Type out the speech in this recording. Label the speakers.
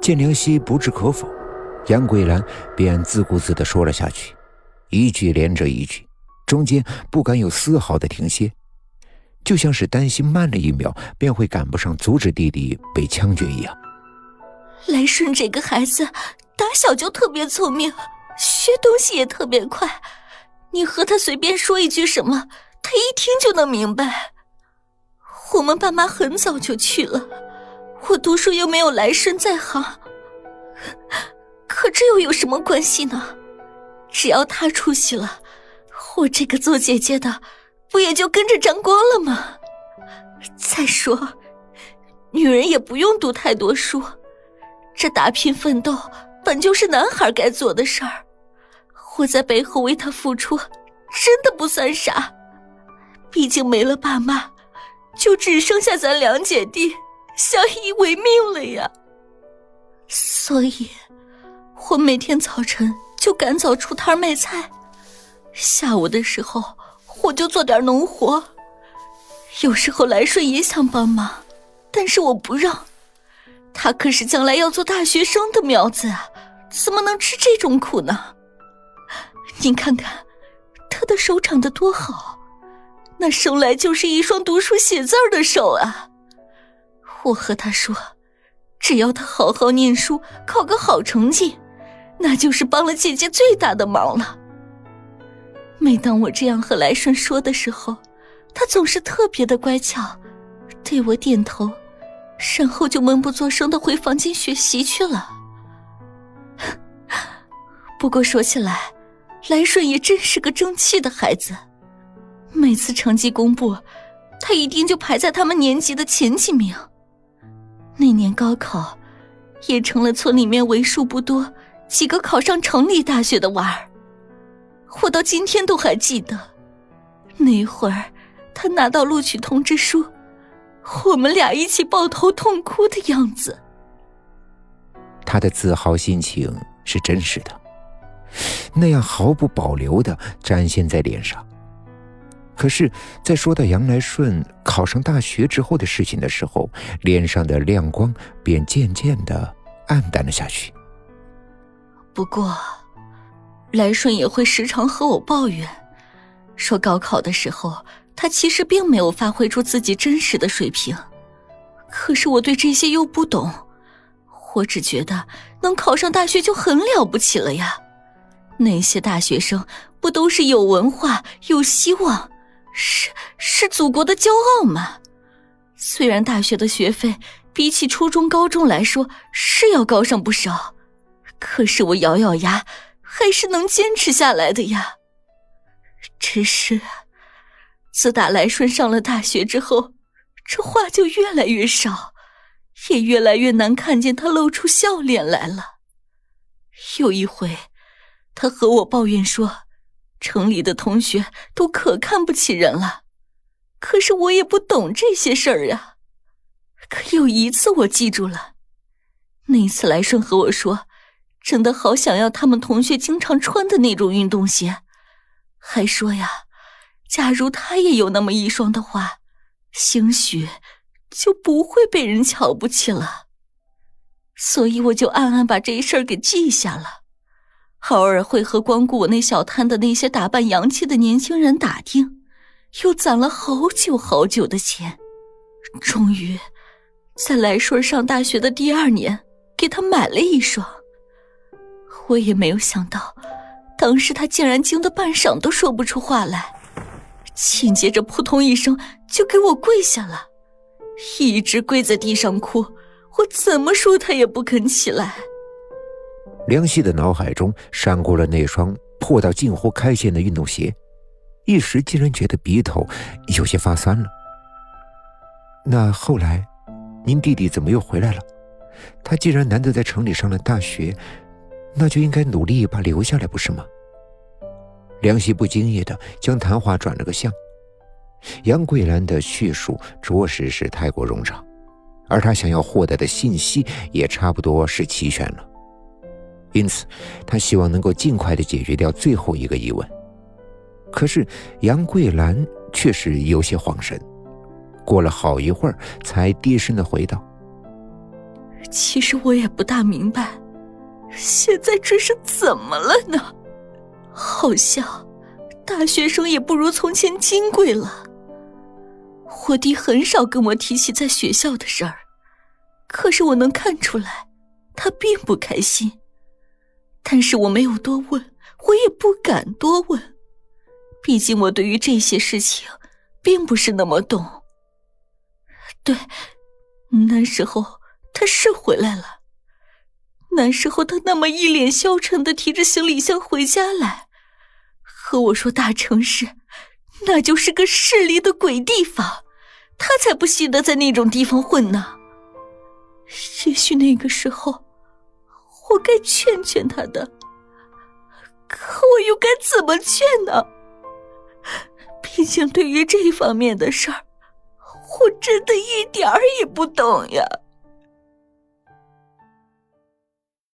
Speaker 1: 见梁希不置可否，杨桂兰便自顾自地说了下去，一句连着一句，中间不敢有丝毫的停歇，就像是担心慢了一秒便会赶不上阻止弟弟被枪决一样。
Speaker 2: 来顺这个孩子打小就特别聪明，学东西也特别快，你和他随便说一句什么，他一听就能明白。我们爸妈很早就去了，我读书又没有来生在行，可这又有什么关系呢？只要他出息了，我这个做姐姐的不也就跟着沾光了吗？再说，女人也不用读太多书，这打拼奋斗本就是男孩该做的事儿，我在背后为他付出，真的不算啥。毕竟没了爸妈。就只剩下咱两姐弟相依为命了呀。所以，我每天早晨就赶早出摊卖菜，下午的时候我就做点农活。有时候来顺也想帮忙，但是我不让。他可是将来要做大学生的苗子啊，怎么能吃这种苦呢？您看看，他的手长得多好。那生来就是一双读书写字的手啊！我和他说，只要他好好念书，考个好成绩，那就是帮了姐姐最大的忙了。每当我这样和来顺说的时候，他总是特别的乖巧，对我点头，然后就闷不作声的回房间学习去了。不过说起来，来顺也真是个争气的孩子。每次成绩公布，他一定就排在他们年级的前几名。那年高考，也成了村里面为数不多几个考上城里大学的娃儿。我到今天都还记得，那会儿他拿到录取通知书，我们俩一起抱头痛哭的样子。
Speaker 1: 他的自豪心情是真实的，那样毫不保留的展现在脸上。可是，在说到杨来顺考上大学之后的事情的时候，脸上的亮光便渐渐的暗淡了下去。
Speaker 2: 不过，来顺也会时常和我抱怨，说高考的时候他其实并没有发挥出自己真实的水平。可是我对这些又不懂，我只觉得能考上大学就很了不起了呀。那些大学生不都是有文化、有希望？是是祖国的骄傲吗？虽然大学的学费比起初中、高中来说是要高上不少，可是我咬咬牙还是能坚持下来的呀。只是自打来顺上了大学之后，这话就越来越少，也越来越难看见他露出笑脸来了。有一回，他和我抱怨说。城里的同学都可看不起人了，可是我也不懂这些事儿呀。可有一次我记住了，那次来顺和我说，真的好想要他们同学经常穿的那种运动鞋，还说呀，假如他也有那么一双的话，兴许就不会被人瞧不起了。所以我就暗暗把这事儿给记下了。偶尔会和光顾我那小摊的那些打扮洋气的年轻人打听，又攒了好久好久的钱，终于在来顺上大学的第二年给他买了一双。我也没有想到，当时他竟然惊得半晌都说不出话来，紧接着扑通一声就给我跪下了，一直跪在地上哭，我怎么说他也不肯起来。
Speaker 1: 梁希的脑海中闪过了那双破到近乎开线的运动鞋，一时竟然觉得鼻头有些发酸了。那后来，您弟弟怎么又回来了？他既然难得在城里上了大学，那就应该努力把留下来，不是吗？梁希不经意的将谈话转了个向。杨桂兰的叙述着实是太过冗长，而他想要获得的信息也差不多是齐全了。因此，他希望能够尽快的解决掉最后一个疑问。可是杨桂兰却是有些恍神，过了好一会儿，才低声的回道：“
Speaker 2: 其实我也不大明白，现在这是怎么了呢？好像大学生也不如从前金贵了。我弟很少跟我提起在学校的事儿，可是我能看出来，他并不开心。但是我没有多问，我也不敢多问，毕竟我对于这些事情，并不是那么懂。对，那时候他是回来了，那时候他那么一脸消沉的提着行李箱回家来，和我说大城市，那就是个势利的鬼地方，他才不稀得在那种地方混呢。也许那个时候。我该劝劝他的，可我又该怎么劝呢？毕竟对于这方面的事儿，我真的一点儿也不懂呀。